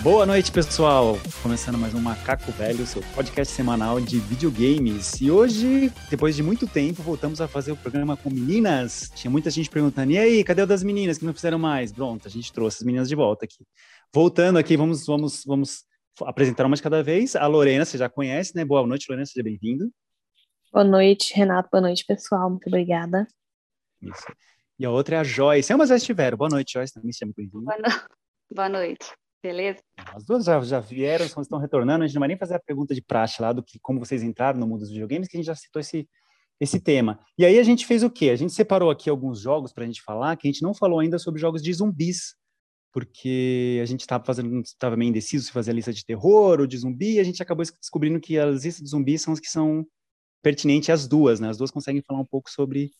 Boa noite, pessoal! Começando mais um Macaco Velho, seu podcast semanal de videogames. E hoje, depois de muito tempo, voltamos a fazer o programa com meninas. Tinha muita gente perguntando: e aí, cadê o das meninas que não fizeram mais? Pronto, a gente trouxe as meninas de volta aqui. Voltando aqui, vamos, vamos, vamos apresentar uma de cada vez. A Lorena, você já conhece, né? Boa noite, Lorena, seja bem-vindo. Boa noite, Renato. Boa noite, pessoal. Muito obrigada. Isso. E a outra é a Joyce. Ambas já estiveram. Boa noite, Joyce. Também seja muito bem-vinda. Boa, no... Boa noite. Beleza? As duas já, já vieram, estão retornando. A gente não vai nem fazer a pergunta de praxe lá do que como vocês entraram no mundo dos videogames, que a gente já citou esse, esse tema. E aí a gente fez o quê? A gente separou aqui alguns jogos para a gente falar, que a gente não falou ainda sobre jogos de zumbis, porque a gente estava fazendo, estava meio indeciso se fazer a lista de terror ou de zumbi, e a gente acabou descobrindo que as listas de zumbis são as que são pertinentes às duas, né? As duas conseguem falar um pouco sobre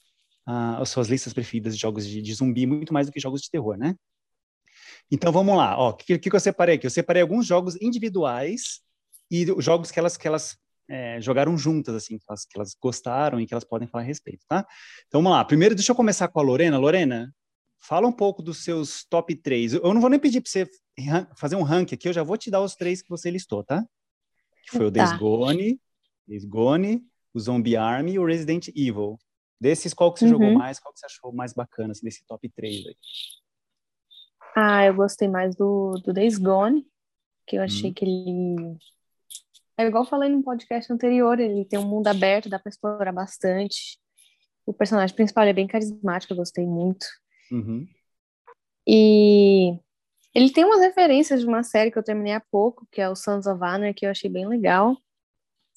uh, as suas listas preferidas de jogos de, de zumbi, muito mais do que jogos de terror, né? Então vamos lá, o que, que eu separei aqui? Eu separei alguns jogos individuais e jogos que elas, que elas é, jogaram juntas, assim, que elas, que elas gostaram e que elas podem falar a respeito, tá? Então vamos lá. Primeiro, deixa eu começar com a Lorena. Lorena, fala um pouco dos seus top 3. Eu não vou nem pedir para você fazer um ranking aqui, eu já vou te dar os três que você listou, tá? Que foi o tá. Days Gone, Days Gone, o Zombie Army e o Resident Evil. Desses, qual que você uhum. jogou mais? Qual que você achou mais bacana, assim, desse top 3 aí? Ah, eu gostei mais do, do Days Gone, que eu achei hum. que ele. É igual eu falei no podcast anterior, ele tem um mundo aberto, dá pra explorar bastante. O personagem principal é bem carismático, eu gostei muito. Uhum. E ele tem umas referências de uma série que eu terminei há pouco, que é o Sons of Honor, que eu achei bem legal.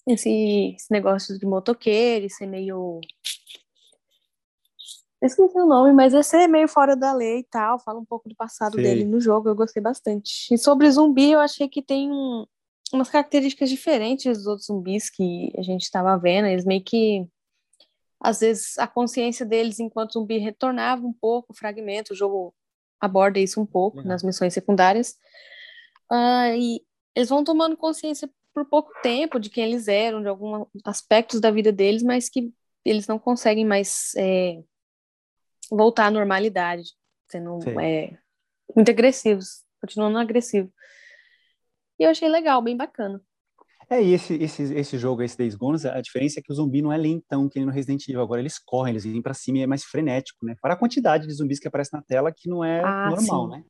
Esse, esse negócio de motoqueiro, ser meio esqueci o nome, mas esse é meio fora da lei e tal, fala um pouco do passado Sim. dele no jogo, eu gostei bastante. E sobre zumbi, eu achei que tem um, umas características diferentes dos outros zumbis que a gente estava vendo, eles meio que às vezes a consciência deles enquanto zumbi retornava um pouco, fragmento, o jogo aborda isso um pouco uhum. nas missões secundárias. Uh, e eles vão tomando consciência por pouco tempo de quem eles eram, de alguns aspectos da vida deles, mas que eles não conseguem mais é, voltar à normalidade, sendo é, muito agressivos, continuando agressivo. E eu achei legal, bem bacana. É, e esse, esse, esse jogo, esse Days Gone, a diferença é que o zumbi não é lentão, que nem no Resident Evil. Agora eles correm, eles vêm pra cima e é mais frenético, né? Para a quantidade de zumbis que aparece na tela, que não é ah, normal, sim. né?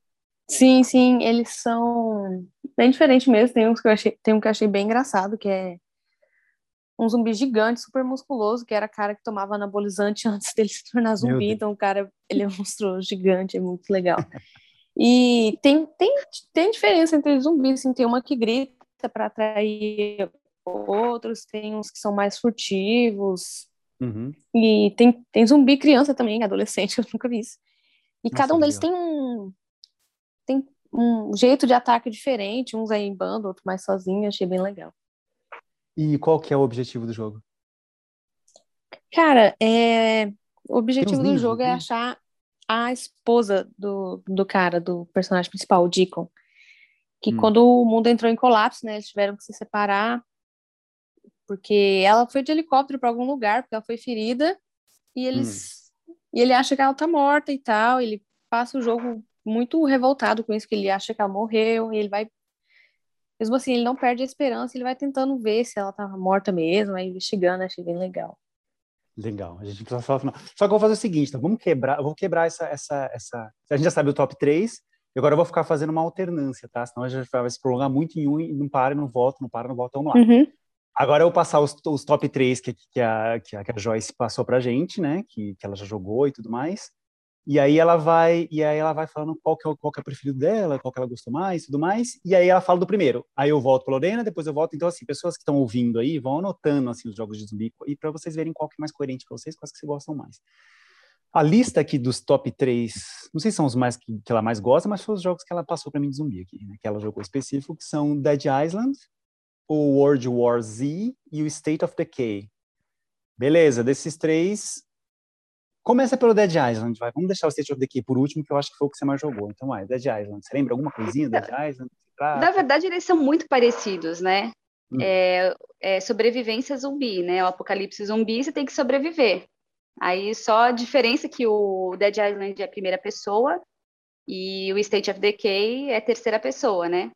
Sim, sim, eles são bem diferentes mesmo. Tem, uns que eu achei, tem um que eu achei bem engraçado, que é um zumbi gigante, super musculoso, que era cara que tomava anabolizante antes dele se tornar zumbi. Então, o cara, ele é um monstro gigante, é muito legal. E tem, tem, tem diferença entre zumbis, assim, tem uma que grita para atrair outros, tem uns que são mais furtivos. Uhum. E tem, tem zumbi criança também, adolescente, eu nunca vi isso. E Nossa, cada um deles legal. tem um tem um jeito de ataque diferente, uns aí em bando, outros mais sozinho, achei bem legal. E qual que é o objetivo do jogo? Cara, é... o objetivo do jogo é achar a esposa do, do cara, do personagem principal, o Deacon. Que hum. quando o mundo entrou em colapso, né, eles tiveram que se separar, porque ela foi de helicóptero para algum lugar, porque ela foi ferida, e eles hum. e ele acha que ela tá morta e tal, ele passa o jogo muito revoltado com isso, que ele acha que ela morreu, e ele vai mesmo assim, ele não perde a esperança, ele vai tentando ver se ela tá morta mesmo, vai investigando, achei bem legal. Legal, a gente precisa falar final. Só que eu vou fazer o seguinte, então, vamos quebrar, eu vou quebrar essa, essa, essa. A gente já sabe o top 3, e agora eu vou ficar fazendo uma alternância, tá? Senão a gente vai se prolongar muito em um e não para, não volta, não para, não volta, vamos lá. Uhum. Agora eu vou passar os, os top 3 que, que, a, que, a, que a Joyce passou pra gente, né? Que, que ela já jogou e tudo mais. E aí ela vai, e aí ela vai falando qual que é, qual que é o preferido dela, qual que ela gostou mais, tudo mais. E aí ela fala do primeiro. Aí eu volto para Lorena, depois eu volto. Então assim, pessoas que estão ouvindo aí vão anotando assim os jogos de zumbi e para vocês verem qual que é mais coerente para vocês, quais que vocês gostam mais. A lista aqui dos top 3, não sei se são os mais que, que ela mais gosta, mas foram os jogos que ela passou para mim de zumbi aqui, né, que ela jogou específico, que são Dead Island, o World War Z e o State of Decay. Beleza, desses três, Começa pelo Dead Island, vai. Vamos deixar o State of Decay por último, que eu acho que foi o que você mais jogou. Então, vai, Dead Island. Você lembra alguma coisinha do Dead Island? Na verdade, eles são muito parecidos, né? Hum. É, é, sobrevivência zumbi, né? O apocalipse zumbi, você tem que sobreviver. Aí só a diferença que o Dead Island é a primeira pessoa e o State of Decay é a terceira pessoa, né?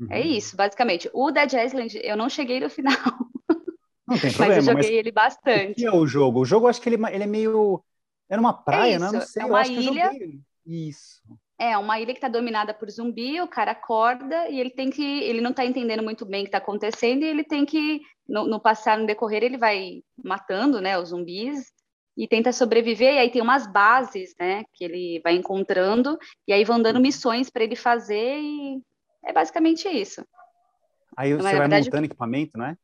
É uhum. É isso, basicamente. O Dead Island, eu não cheguei no final. Não tem problema. mas eu joguei mas ele bastante. O que é o jogo? O jogo, eu acho que ele, ele é meio. É numa praia, é né? Não sei, é uma ilha. Isso. É, uma ilha que está dominada por zumbi, o cara acorda e ele tem que. Ele não está entendendo muito bem o que está acontecendo, e ele tem que, no, no passar, no decorrer, ele vai matando né, os zumbis e tenta sobreviver, e aí tem umas bases, né, que ele vai encontrando, e aí vão dando uhum. missões para ele fazer, e é basicamente isso. Aí então, você vai verdade, montando equipamento, não é?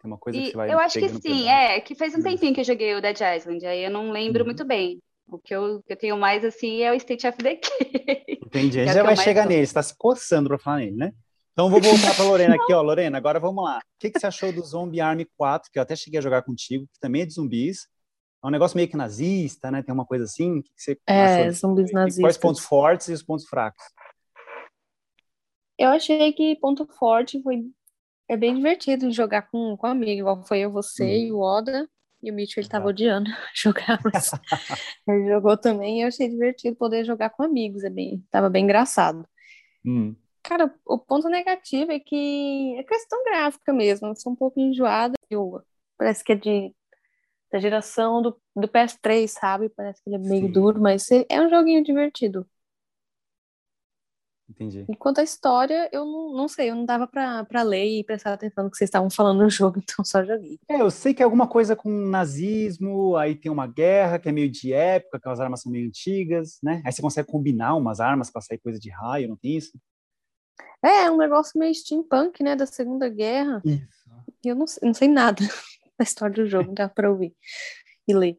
Tem uma coisa que você vai Eu acho que sim, pedaço. é, que fez um tempinho que eu joguei o Dead Island, aí eu não lembro uhum. muito bem. O que eu, que eu tenho mais, assim, é o State of Decay. Entendi, a gente é já vai chegar nele, você está se coçando para falar nele, né? Então vou voltar para Lorena aqui, ó. Lorena, agora vamos lá. O que, que você achou do Zombie Army 4, que eu até cheguei a jogar contigo, que também é de zumbis, é um negócio meio que nazista, né? Tem uma coisa assim. que você é, zumbis nazistas. Quais pontos fortes e os pontos fracos? Eu achei que ponto forte foi é bem divertido jogar com, com amigo, igual foi eu, você hum. e o Oda. E o Mitchell, ele tava odiando jogar, mas ele jogou também e eu achei divertido poder jogar com amigos, é bem, tava bem engraçado. Hum. Cara, o ponto negativo é que é questão gráfica mesmo, eu sou um pouco enjoada. Eu, parece que é de da geração do, do PS3, sabe? Parece que ele é meio Sim. duro, mas é um joguinho divertido. Entendi. Enquanto a história, eu não, não sei, eu não dava pra, pra ler e prestar atenção no que vocês estavam falando no jogo, então só joguei. É, eu sei que é alguma coisa com nazismo, aí tem uma guerra que é meio de época, aquelas armas são meio antigas, né? Aí você consegue combinar umas armas pra sair coisa de raio, não tem isso? É, é um negócio meio steampunk, né, da Segunda Guerra. Isso. E eu não, não sei nada. a história do jogo, dá para ouvir e ler.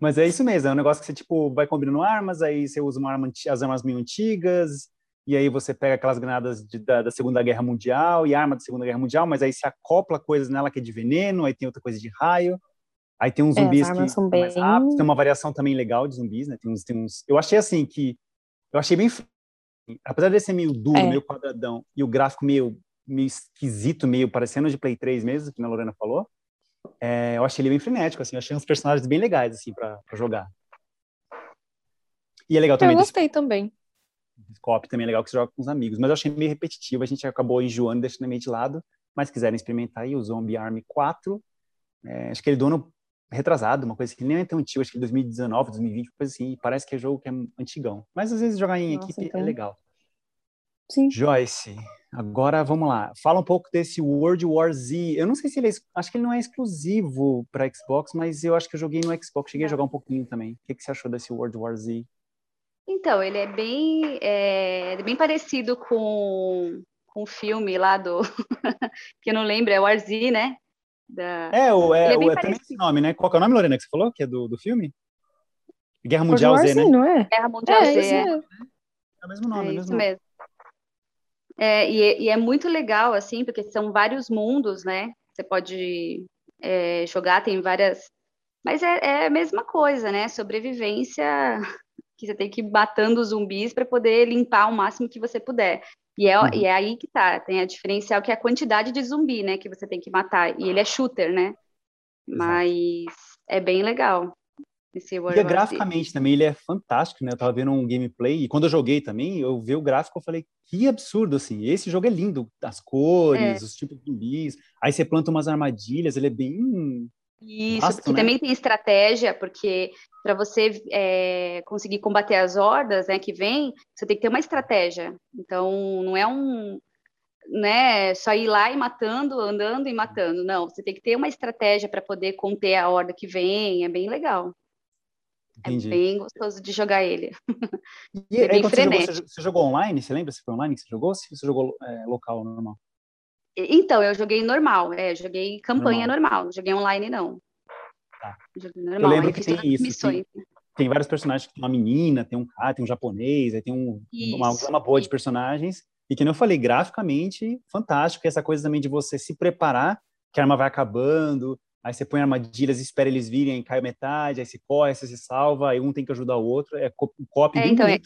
Mas é isso mesmo, é um negócio que você tipo vai combinando armas, aí você usa uma arma, as armas meio antigas, e aí você pega aquelas granadas de, da, da, Segunda Guerra Mundial e arma da Segunda Guerra Mundial, mas aí se acopla coisas nela que é de veneno, aí tem outra coisa de raio. Aí tem uns é, zumbis que são bem... mais rápidos, tem uma variação também legal de zumbis, né? Tem uns, tem uns... Eu achei assim que eu achei bem apesar de ser meio duro, é. meio quadradão e o gráfico meio meio esquisito, meio parecendo de Play 3 mesmo, que a Lorena falou. É, eu achei ele bem frenético, assim, eu achei uns personagens bem legais, assim, para jogar. E é legal também. Eu gostei desse... também. Cop também é legal que você joga com os amigos, mas eu achei meio repetitivo, a gente acabou enjoando deixando meio de lado, mas quiserem experimentar aí o Zombie Army 4, é, acho que ele é do ano retrasado, uma coisa que nem é tão antigo, acho que 2019, 2020, coisa assim, parece que é jogo que é antigão. Mas às vezes jogar em Nossa, equipe é então... é legal. Sim. Joyce, Agora vamos lá. Fala um pouco desse World War Z. Eu não sei se ele é, acho que ele não é exclusivo para Xbox, mas eu acho que eu joguei no Xbox, cheguei a jogar um pouquinho também. O que, que você achou desse World War Z? Então, ele é bem, é, bem parecido com, com o filme lá do que eu não lembro, é War Z, né? Da... É, o, é, é, o, é também esse nome, né? Qual é o nome, Lorena, que você falou? Que é do, do filme? Guerra Mundial Z, né? Não é? Guerra Mundial é, Z. É. é. o mesmo nome, é, é mesmo mesmo. É, e, e, é muito legal, assim, porque são vários mundos, né? Você pode é, jogar, tem várias. Mas é, é, a mesma coisa, né? Sobrevivência, que você tem que ir matando zumbis para poder limpar o máximo que você puder. E é, uhum. e é aí que tá, tem a diferencial que é a quantidade de zumbi, né? Que você tem que matar. E ele é shooter, né? Mas é bem legal. Esse World e graficamente também ele é fantástico, né? Eu tava vendo um gameplay e quando eu joguei também, eu vi o gráfico, eu falei, que absurdo, assim. Esse jogo é lindo, as cores, é. os tipos de zumbis. Aí você planta umas armadilhas, ele é bem. Isso, vasto, né? também tem estratégia, porque para você é, conseguir combater as hordas, né, que vem, você tem que ter uma estratégia. Então, não é um, né, só ir lá e matando, andando e matando. Não, você tem que ter uma estratégia para poder conter a horda que vem. É bem legal. É Entendi. É bem gostoso de jogar ele. E é bem você jogou, você, você, jogou, online? Você lembra se foi online que você jogou ou se você jogou é, local, normal? Então, eu joguei normal, é, joguei campanha normal, normal não joguei online não. Tá. Joguei normal, eu lembro que tem isso, tem, né? tem, vários personagens, tem uma menina, tem um cara, tem um japonês, aí tem um, uma gama boa de personagens, e que eu falei, graficamente, fantástico, essa coisa também de você se preparar, que a arma vai acabando, aí você põe armadilhas, espera eles virem, cai metade, aí você corre, você se salva, aí um tem que ajudar o outro, é um copy é, então, é,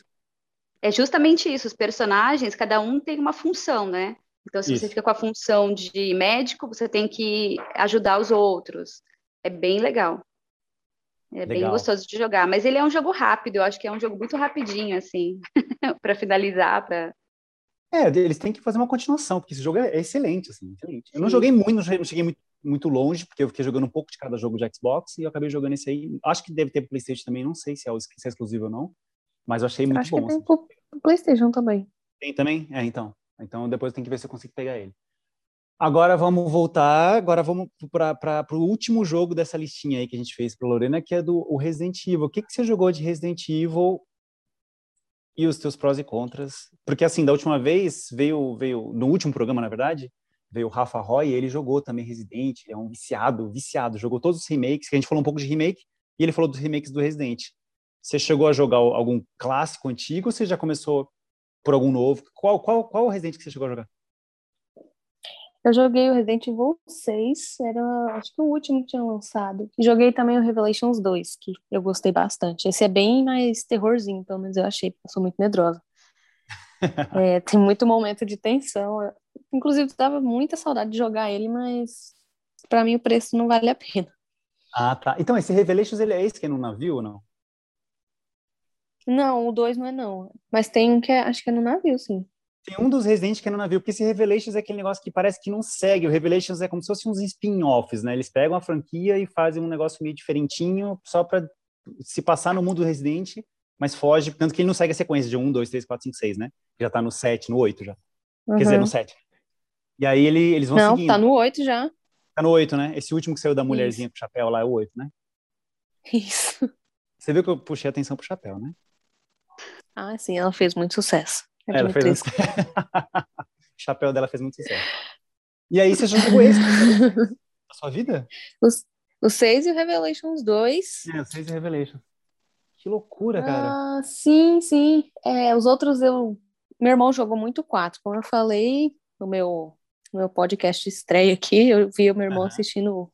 é, justamente isso, os personagens, cada um tem uma função, né? Então, se isso. você fica com a função de médico, você tem que ajudar os outros. É bem legal. É legal. bem gostoso de jogar, mas ele é um jogo rápido, eu acho que é um jogo muito rapidinho, assim, para finalizar, para É, eles têm que fazer uma continuação, porque esse jogo é excelente, assim, excelente. Eu não joguei muito, não cheguei muito, muito longe, porque eu fiquei jogando um pouco de cada jogo de Xbox e eu acabei jogando esse aí. Acho que deve ter PlayStation também, não sei se é, se é exclusivo ou não, mas eu achei muito Acho bom. que tem assim. pro PlayStation também. Tem também? É, então. Então depois tem que ver se eu consigo pegar ele. Agora vamos voltar, agora vamos para o último jogo dessa listinha aí que a gente fez para Lorena, que é do o Resident Evil. O que, que você jogou de Resident Evil e os teus prós e contras? Porque assim, da última vez veio, veio no último programa, na verdade, veio o Rafa Roy e ele jogou também Resident, é um viciado, viciado, jogou todos os remakes, que a gente falou um pouco de remake, e ele falou dos remakes do Resident. Você chegou a jogar algum clássico antigo ou você já começou por algum novo? Qual, qual, qual o Resident que você chegou a jogar? Eu joguei o Resident Evil 6, era acho que o último que tinha lançado. E joguei também o Revelations 2, que eu gostei bastante. Esse é bem mais terrorzinho, pelo menos eu achei, porque eu sou muito medrosa. é, tem muito momento de tensão. Inclusive, dava muita saudade de jogar ele, mas para mim o preço não vale a pena. Ah, tá. Então, esse Revelations, ele é esse que é no navio ou não? Não, o 2 não é não. Mas tem um que é, acho que é no navio, sim. Tem um dos Resident que é no navio, porque esse Revelations é aquele negócio que parece que não segue. O Revelations é como se fossem uns spin-offs, né? Eles pegam a franquia e fazem um negócio meio diferentinho só para se passar no mundo do Resident, mas foge. Tanto que ele não segue a sequência de 1, 2, 3, 4, 5, 6, né? Já tá no 7, no 8 já. Uhum. Quer dizer, no 7. E aí ele, eles vão não, seguindo. Não, tá no 8 já. Tá no 8, né? Esse último que saiu da mulherzinha Isso. pro chapéu lá é o 8, né? Isso. Você viu que eu puxei a atenção pro chapéu, né? Ah, sim, ela fez muito sucesso. É ela fez. o chapéu dela fez muito sucesso. E aí você já jogou esse na sua vida? Os, o 6 e o Revelations 2. É, o 6 e o Revelations. Que loucura, cara. Ah, sim, sim. É, os outros eu. Meu irmão jogou muito 4. Como eu falei no meu, no meu podcast estreia aqui, eu vi o meu irmão assistindo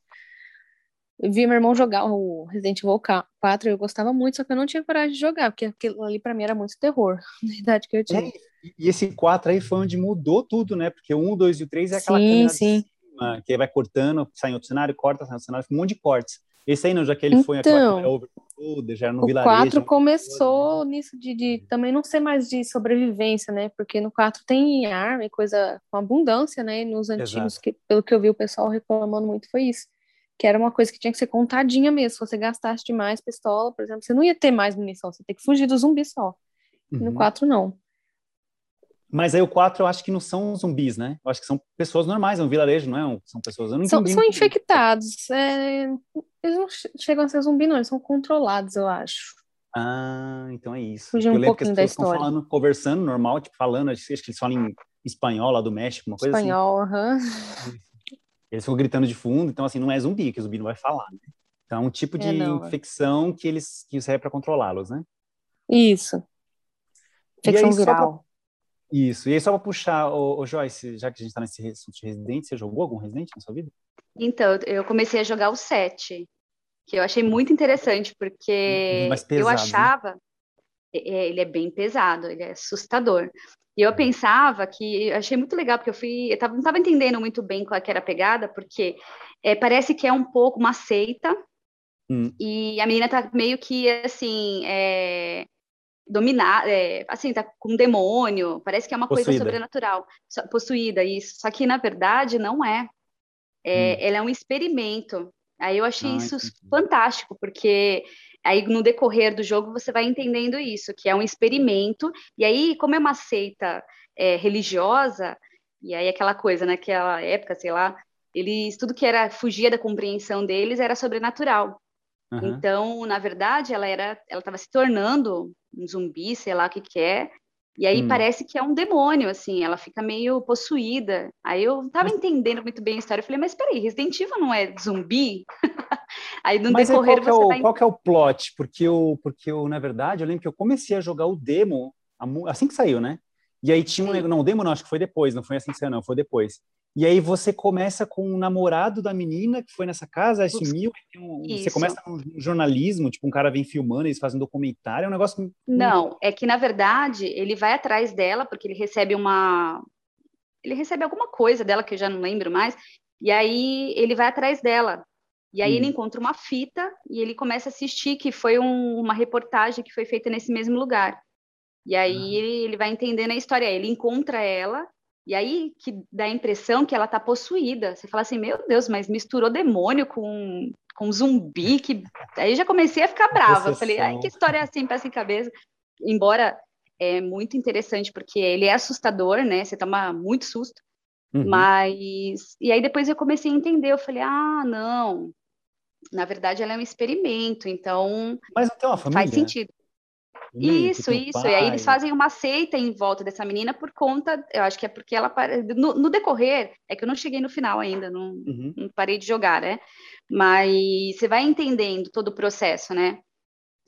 eu vi meu irmão jogar o Resident Evil 4 e eu gostava muito, só que eu não tinha coragem de jogar, porque aquilo ali pra mim era muito terror, na idade que eu tinha. É, e esse 4 aí foi onde mudou tudo, né? Porque o 1, 2 e o 3 é aquela sim, sim. Cima, que vai cortando, sai em outro cenário, corta, sai em outro cenário, um monte de cortes. Esse aí não, já que ele então, foi aquela já era no o vilarejo. O 4 começou né? nisso de, de, também não ser mais de sobrevivência, né? Porque no 4 tem arma e coisa com abundância, né? E nos antigos, que, pelo que eu vi o pessoal reclamando muito, foi isso que era uma coisa que tinha que ser contadinha mesmo. Se você gastasse demais pistola, por exemplo, você não ia ter mais munição, você ia ter que fugir do zumbi só. Uhum. No 4, não. Mas aí o 4 eu acho que não são zumbis, né? Eu acho que são pessoas normais, é um vilarejo, não é? São pessoas. Eu não são, são infectados. É... Eles não chegam a ser zumbi, não, eles são controlados, eu acho. Ah, então é isso. Fugir um eu pouquinho que as pessoas estão falando, conversando normal, tipo, falando, acho que eles falam em espanhol lá do México, uma coisa espanhol, assim. Espanhol, aham. Uhum. Eles ficam gritando de fundo, então assim, não é zumbi, que o zumbi não vai falar, né? Então é um tipo de é, não, infecção que eles que serve para controlá-los, né? Isso. Infecção viral. Isso. E aí, só para puxar, o, o, Joyce, já que a gente está nesse Resident, você jogou algum Resident na sua vida? Então, eu comecei a jogar o 7, que eu achei muito interessante, porque pesado, eu achava. Né? Ele é bem pesado, ele é assustador. E eu pensava que, achei muito legal, porque eu fui, eu tava, não estava entendendo muito bem qual que era a pegada, porque é, parece que é um pouco uma seita, hum. e a menina tá meio que, assim, é, dominada, é, assim, tá com um demônio, parece que é uma possuída. coisa sobrenatural, possuída, isso. Só que, na verdade, não é. é hum. Ela é um experimento. Aí eu achei ah, isso entendi. fantástico, porque Aí, no decorrer do jogo, você vai entendendo isso, que é um experimento. E aí, como é uma seita é, religiosa, e aí aquela coisa, naquela época, sei lá, eles, tudo que era, fugia da compreensão deles era sobrenatural. Uhum. Então, na verdade, ela era, ela estava se tornando um zumbi, sei lá o que que é, e aí hum. parece que é um demônio, assim, ela fica meio possuída. Aí eu não tava entendendo muito bem a história. Eu falei, mas peraí, Resident Evil não é zumbi? aí no mas decorrer qual você é o, vai... Qual que é o plot? Porque eu, porque eu, na verdade, eu lembro que eu comecei a jogar o demo assim que saiu, né? E aí tinha um... Não, o demo não, acho que foi depois, não foi assim que saiu, não, foi depois. E aí você começa com o namorado da menina que foi nessa casa, aí sumiu, um, você começa um jornalismo, tipo, um cara vem filmando, eles fazem um documentário, é um negócio... Não, é que, na verdade, ele vai atrás dela, porque ele recebe uma... Ele recebe alguma coisa dela, que eu já não lembro mais, e aí ele vai atrás dela. E aí hum. ele encontra uma fita, e ele começa a assistir, que foi um, uma reportagem que foi feita nesse mesmo lugar. E aí ele, ele vai entendendo a história, ele encontra ela, e aí que dá a impressão que ela tá possuída. Você fala assim, meu Deus, mas misturou demônio com, com zumbi, que aí já comecei a ficar brava. Eu falei, ai, que história é assim, peça sem cabeça. Embora é muito interessante, porque ele é assustador, né? Você toma muito susto. Uhum. Mas. E aí depois eu comecei a entender, eu falei, ah, não. Na verdade, ela é um experimento, então. Mas não tem uma família. Faz sentido. Isso, isso. Pai. E aí eles fazem uma seita em volta dessa menina por conta, eu acho que é porque ela no, no decorrer, é que eu não cheguei no final ainda, não, uhum. não, parei de jogar, né? Mas você vai entendendo todo o processo, né?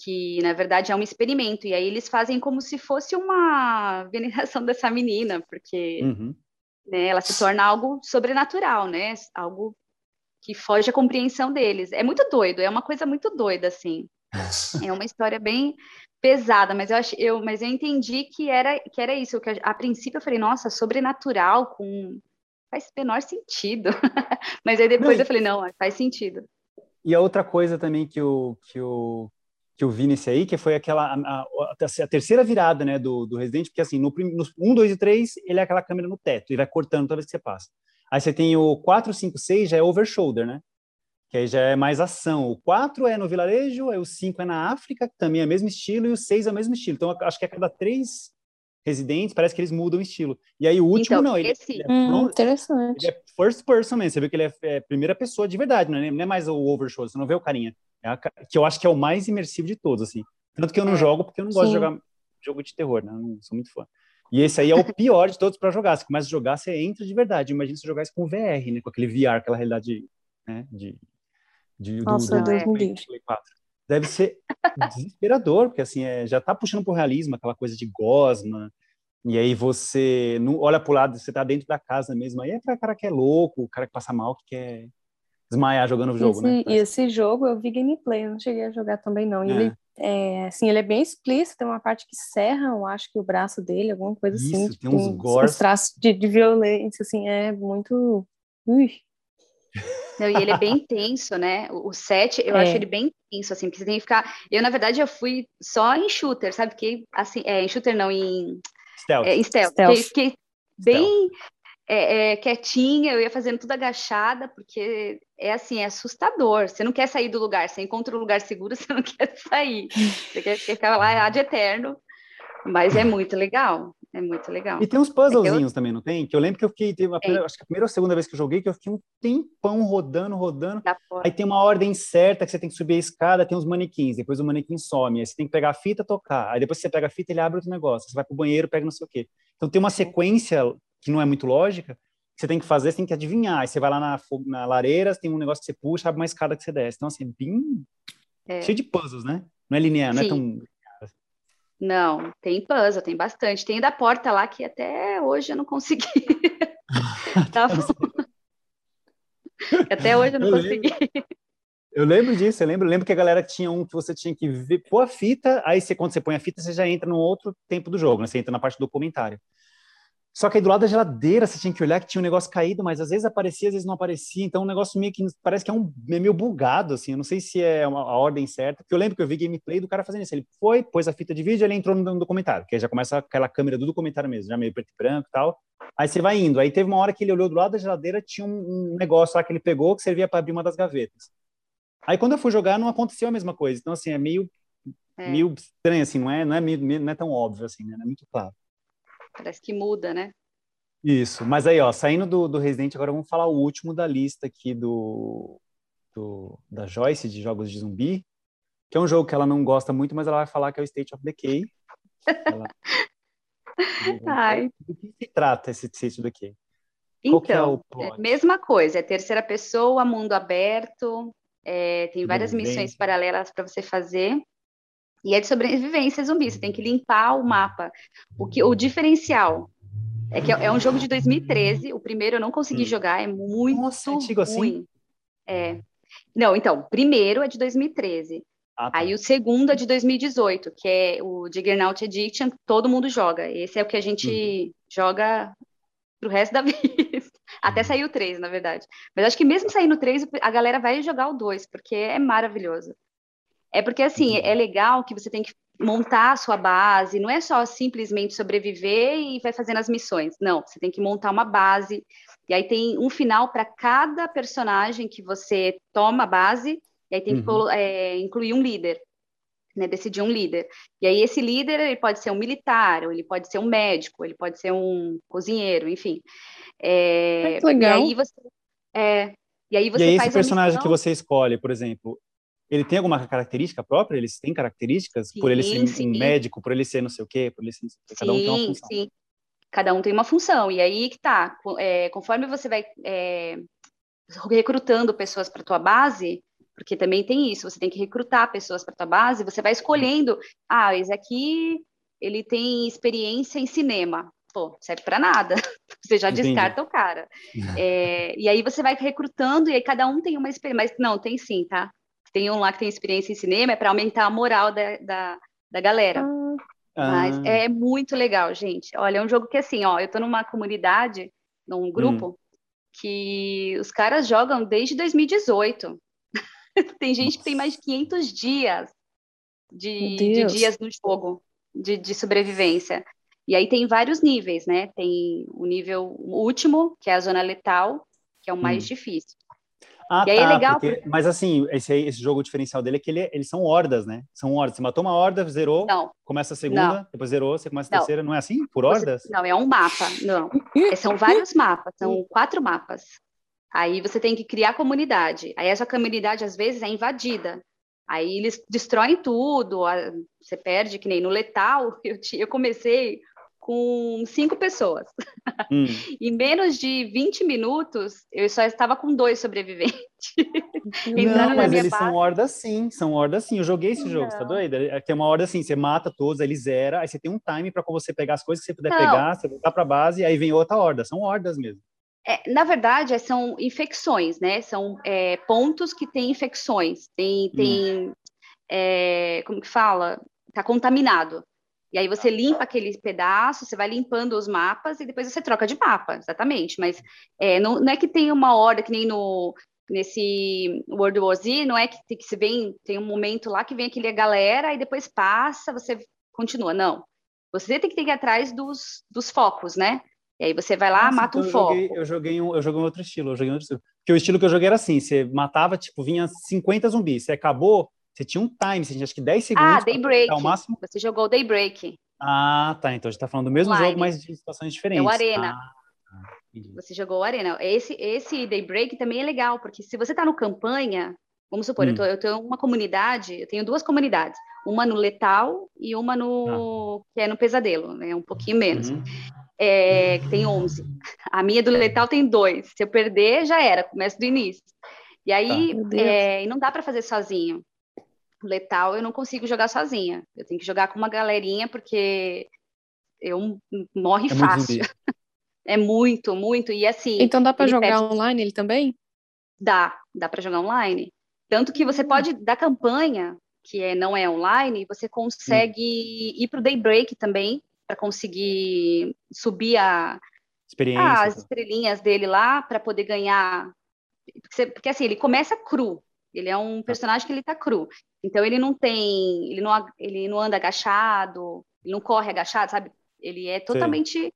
Que na verdade é um experimento, e aí eles fazem como se fosse uma veneração dessa menina, porque uhum. né, ela se torna algo sobrenatural, né? Algo que foge à compreensão deles. É muito doido, é uma coisa muito doida, assim. É uma história bem pesada, mas eu acho, eu, mas eu entendi que era que era isso, que a, a princípio eu falei, nossa, sobrenatural com faz menor sentido. mas aí depois não, eu falei, não, faz sentido. E a outra coisa também que eu que eu que eu vi nesse aí, que foi aquela a, a, a terceira virada, né, do, do Resident, porque assim, no, no 1, 2 e 3, ele é aquela câmera no teto, e vai cortando toda vez que você passa. Aí você tem o 4, 5, 6, já é over shoulder, né? Que aí já é mais ação. O 4 é no vilarejo, aí o 5 é na África, que também é o mesmo estilo, e o 6 é o mesmo estilo. Então, acho que a cada três residentes, parece que eles mudam o estilo. E aí o último, então, não, ele, esse... ele é hum, interessante. Ele é first person mesmo, você vê que ele é, é primeira pessoa de verdade, não é, não é mais o overshow, você não vê o carinha. É a, que eu acho que é o mais imersivo de todos, assim. Tanto que eu não é. jogo, porque eu não gosto Sim. de jogar jogo de terror, né? Eu não sou muito fã. E esse aí é o pior de todos para jogar. Você começa a jogar, você entra de verdade. Imagina se jogar isso com VR, né? Com aquele VR, aquela realidade né? de de, Nossa, do, do, do Play 4. Deve ser desesperador, porque assim, é, já tá puxando pro realismo, aquela coisa de gosma, e aí você não olha pro lado, você tá dentro da casa mesmo, aí é pra cara que é louco, o cara que passa mal, que quer desmaiar jogando o jogo, esse, né? E esse jogo eu vi gameplay, eu não cheguei a jogar também não. É. ele, é, assim, ele é bem explícito, tem uma parte que serra, eu acho que o braço dele, alguma coisa Isso, assim. Tem tipo, uns gores. traços de, de violência, assim, é muito... Ui. Não, e ele é bem tenso, né? O 7, eu é. acho ele bem tenso, assim, porque você tem que ficar. Eu, na verdade, eu fui só em shooter, sabe? Porque, assim, é, em shooter não, em. Stealth. É, em stealth. stealth. Fiquei, bem é, é, quietinha, eu ia fazendo tudo agachada, porque é assim, é assustador. Você não quer sair do lugar, você encontra um lugar seguro, você não quer sair. Você quer, quer ficar lá de eterno. Mas é muito legal. É muito legal. E tem uns puzzlezinhos é também, não tem? Que eu lembro que eu fiquei, a primeira, acho que a primeira ou segunda vez que eu joguei, que eu fiquei um tempão rodando, rodando. Aí tem uma ordem certa que você tem que subir a escada, tem uns manequins, depois o manequim some, aí você tem que pegar a fita tocar. Aí depois você pega a fita, ele abre outro negócio. Você vai pro banheiro, pega não sei o quê. Então tem uma sequência que não é muito lógica, que você tem que fazer, você tem que adivinhar. Aí você vai lá na, na lareira, tem um negócio que você puxa, abre uma escada que você desce. Então, assim, é bem é. cheio de puzzles, né? Não é linear, Sim. não é tão não, tem puzzle, tem bastante. Tem da porta lá que até hoje eu não consegui. até hoje eu não eu consegui. Lembro. Eu lembro disso, eu lembro, eu lembro que a galera tinha um que você tinha que ver, pôr a fita, aí você, quando você põe a fita, você já entra no outro tempo do jogo, né? Você entra na parte do documentário. Só que aí do lado da geladeira você tinha que olhar que tinha um negócio caído, mas às vezes aparecia, às vezes não aparecia. Então o um negócio meio que parece que é um é meio bugado, assim. Eu não sei se é uma, a ordem certa, porque eu lembro que eu vi gameplay do cara fazendo isso. Ele foi, pôs a fita de vídeo, ele entrou no, documentário, que aí já começa aquela câmera do documentário mesmo, já meio preto e branco e tal. Aí você vai indo. Aí teve uma hora que ele olhou do lado da geladeira, tinha um, um negócio lá que ele pegou que servia para abrir uma das gavetas. Aí quando eu fui jogar, não aconteceu a mesma coisa. Então, assim, é meio, é. meio estranho, assim, não é, não, é, não é tão óbvio, assim, né? Não é muito claro. Parece que muda, né? Isso, mas aí, ó, saindo do, do Resident, agora vamos falar o último da lista aqui do, do, da Joyce de jogos de zumbi, que é um jogo que ela não gosta muito, mas ela vai falar que é o State of Decay. Ela... Ai. Do que se trata esse State of Decay? É então, é mesma coisa, é terceira pessoa, mundo aberto, é, tem várias missões paralelas para você fazer. E é de sobrevivência zumbi, você tem que limpar o mapa. O, que, o diferencial é que é um jogo de 2013, o primeiro eu não consegui hum. jogar, é muito Nossa, antigo assim? ruim. Assim? É. Não, então, o primeiro é de 2013. Ah, tá. Aí o segundo é de 2018, que é o Juggernaut Edition, todo mundo joga. Esse é o que a gente hum. joga pro resto da vida. Até sair o 3, na verdade. Mas acho que mesmo saindo o 3, a galera vai jogar o 2, porque é maravilhoso. É porque, assim, é legal que você tem que montar a sua base, não é só simplesmente sobreviver e vai fazendo as missões. Não, você tem que montar uma base. E aí tem um final para cada personagem que você toma a base, e aí tem uhum. que é, incluir um líder. Né, decidir um líder. E aí esse líder ele pode ser um militar, ou ele pode ser um médico, ele pode ser um cozinheiro, enfim. É, legal. E aí você, é, e aí você e aí esse personagem que você escolhe, por exemplo, ele tem alguma característica própria? Eles têm características? Sim, por ele ser sim. um médico, por ele ser não sei o quê, por ele ser Cada um tem uma função. Sim, cada um tem uma função. E aí que tá, é, conforme você vai é, recrutando pessoas para tua base, porque também tem isso, você tem que recrutar pessoas para tua base, você vai escolhendo, ah, esse aqui ele tem experiência em cinema, pô, serve para nada. Você já Entendi. descarta o cara. É, e aí você vai recrutando, e aí cada um tem uma experiência. Mas não, tem sim, tá? Tem um lá que tem experiência em cinema, é para aumentar a moral da, da, da galera. Ah. Mas é muito legal, gente. Olha, é um jogo que assim, ó, eu tô numa comunidade, num grupo, hum. que os caras jogam desde 2018. tem gente que tem mais de 500 dias de, de dias no jogo de, de sobrevivência. E aí tem vários níveis, né? Tem o nível último, que é a zona letal, que é o mais hum. difícil. Ah, e aí é tá, é legal. Porque, mas assim, esse, esse jogo diferencial dele é que ele, eles são hordas, né? São hordas. Você matou uma horda, zerou, não, começa a segunda, não. depois zerou, você começa a terceira. Não é assim? Por hordas? Você, não, é um mapa. Não. são vários mapas, são quatro mapas. Aí você tem que criar comunidade. Aí essa comunidade, às vezes, é invadida. Aí eles destroem tudo, você perde, que nem no Letal. Eu, eu comecei com cinco pessoas. Hum. em menos de 20 minutos, eu só estava com dois sobreviventes. Não, mas eles base. são hordas sim, são hordas sim. Eu joguei esse Não. jogo, você tá doido? É, tem uma horda assim, você mata todos, aí ele zera, aí você tem um time para você pegar as coisas que você puder Não. pegar, você voltar para base, e aí vem outra horda. São hordas mesmo. É, na verdade, é, são infecções, né? São é, pontos que têm infecções. Tem, tem hum. é, como que fala? Tá contaminado. E aí você limpa aquele pedaço, você vai limpando os mapas e depois você troca de mapa, exatamente. Mas é, não, não, é que tem uma ordem que nem no nesse World War Z, não é que, que se vem, tem um momento lá que vem aquele galera e depois passa, você continua. Não. Você tem que ir atrás dos, dos focos, né? E aí você vai lá, Nossa, mata então um eu foco. Joguei, eu joguei um, eu joguei um outro estilo, eu joguei um outro estilo. Porque o estilo que eu joguei era assim, você matava, tipo, vinha 50 zumbis, você acabou, você tinha um time, você tinha acho que 10 segundos. Ah, Daybreak. Ao máximo. Você jogou Daybreak. Ah, tá. Então a gente tá falando do mesmo Online. jogo, mas de situações diferentes. É o Arena. Ah, você jogou o Arena. Esse, esse Daybreak também é legal, porque se você tá no campanha, vamos supor, hum. eu, tô, eu tenho uma comunidade, eu tenho duas comunidades. Uma no Letal e uma no. Ah. que é no Pesadelo, né? Um pouquinho menos. Uhum. É, que tem 11. A minha do Letal tem dois. Se eu perder, já era, começa do início. E aí, tá. é, e não dá para fazer sozinho letal eu não consigo jogar sozinha. Eu tenho que jogar com uma galerinha porque eu morre é fácil. Muito é muito, muito. E assim. Então dá para jogar pede... online ele também? Dá, dá para jogar online. Tanto que você hum. pode, da campanha, que é, não é online, você consegue hum. ir para o Daybreak também, para conseguir subir a, as estrelinhas dele lá, para poder ganhar. Porque, porque, assim, ele começa cru, ele é um tá. personagem que ele tá cru. Então ele não tem, ele não, ele não anda agachado, ele não corre agachado, sabe? Ele é totalmente Sim.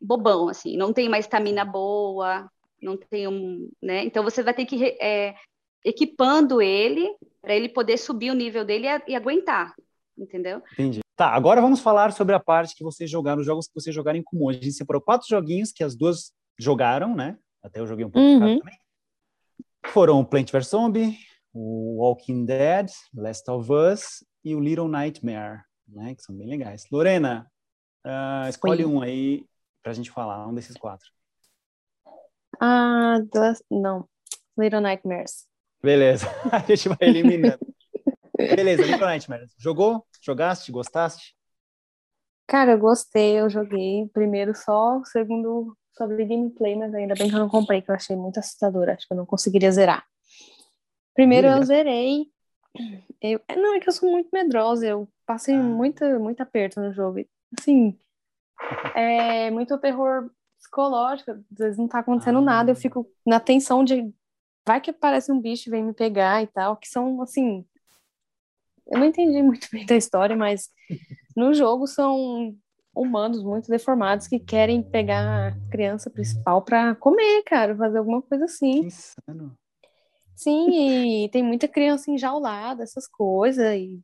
bobão, assim, não tem uma estamina boa, não tem um, né? Então você vai ter que é, equipando ele para ele poder subir o nível dele e, e, aguentar, entendeu? Entendi. Tá, agora vamos falar sobre a parte que vocês jogaram, os jogos que vocês jogaram em comum. A gente separou quatro joguinhos que as duas jogaram, né? Até eu joguei um pouco uhum. também. Foram Plant vs Zombie, o Walking Dead, Last of Us e o Little Nightmare, né? Que são bem legais. Lorena, uh, escolhe um aí pra gente falar, um desses quatro. Ah, não. Little Nightmares. Beleza, a gente vai eliminando. Beleza, Little Nightmares. Jogou? Jogaste? Gostaste? Cara, eu gostei, eu joguei primeiro só, segundo sobre gameplay, mas ainda bem que eu não comprei, que eu achei muito assustador, acho que eu não conseguiria zerar. Primeiro eu zerei. Eu, é, não, é que eu sou muito medrosa, eu passei ah. muito, muito aperto no jogo. Assim, é muito terror psicológico, às vezes não tá acontecendo ah. nada, eu fico na tensão de vai que aparece um bicho e vem me pegar e tal, que são, assim, eu não entendi muito bem da história, mas no jogo são humanos muito deformados que querem pegar a criança principal para comer, cara, fazer alguma coisa assim. Insano. Sim, e tem muita criança enjaulada, essas coisas, e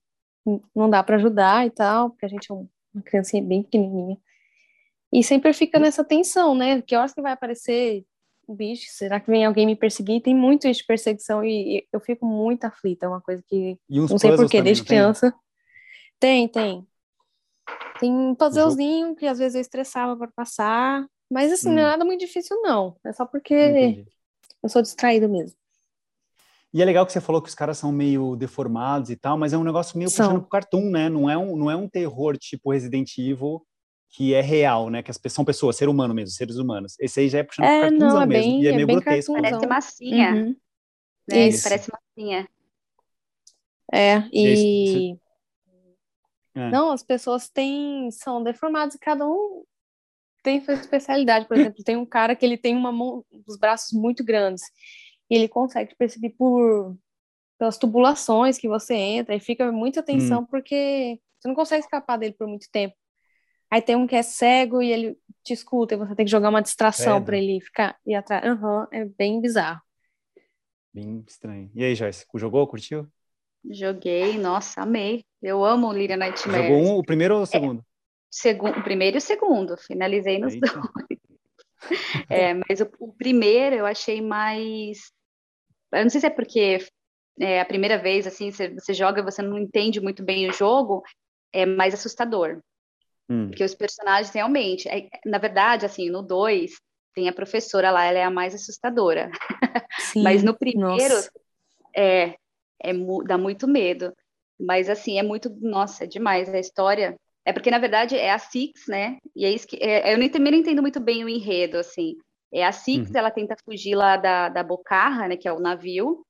não dá para ajudar e tal, porque a gente é uma criancinha bem pequenininha. E sempre fica nessa tensão, né? Que horas que vai aparecer o bicho? Será que vem alguém me perseguir? Tem muito isso de perseguição e eu fico muito aflita. É uma coisa que não sei porquê, desde criança. Tem? tem, tem. Tem puzzlezinho que às vezes eu estressava para passar. Mas assim, hum. não é hum. nada muito difícil, não. É só porque Entendi. eu sou distraída mesmo. E é legal que você falou que os caras são meio deformados e tal, mas é um negócio meio são. puxando pro cartoon, né? Não é um, não é um terror tipo Resident Evil que é real, né? Que as, são pessoas, ser humano mesmo, seres humanos. Esse aí já é puxando é, pro cartoonzão é mesmo. e é, é meio grotesco. Parece massinha. Uhum. Né? Isso. Parece massinha. É, e... e é. Não, as pessoas têm, são deformadas e cada um tem sua especialidade. Por exemplo, tem um cara que ele tem uma mão, os braços muito grandes e ele consegue perceber por pelas tubulações que você entra e fica muita atenção hum. porque você não consegue escapar dele por muito tempo. Aí tem um que é cego e ele te escuta e você tem que jogar uma distração para ele ficar e atrás. Uhum, é bem bizarro. Bem estranho. E aí, Joyce, jogou, curtiu? Joguei, nossa, amei. Eu amo Lyria Nightmare. Jogou um, o primeiro ou o segundo? É, segundo, o primeiro e o segundo. Finalizei nos Eita. dois. É, mas o, o, primeiro eu achei mais. Eu não sei se é porque é a primeira vez, assim, você, você joga e você não entende muito bem o jogo, é mais assustador. Hum. Porque os personagens realmente. É, na verdade, assim, no 2, tem a professora lá, ela é a mais assustadora. Sim, mas no primeiro, é, é, dá muito medo. Mas, assim, é muito. Nossa, é demais a história. É porque, na verdade, é a Six, né? E é isso que. É, eu nem, também não entendo muito bem o enredo, assim. É a Six, uhum. ela tenta fugir lá da, da Bocarra, né? Que é o navio.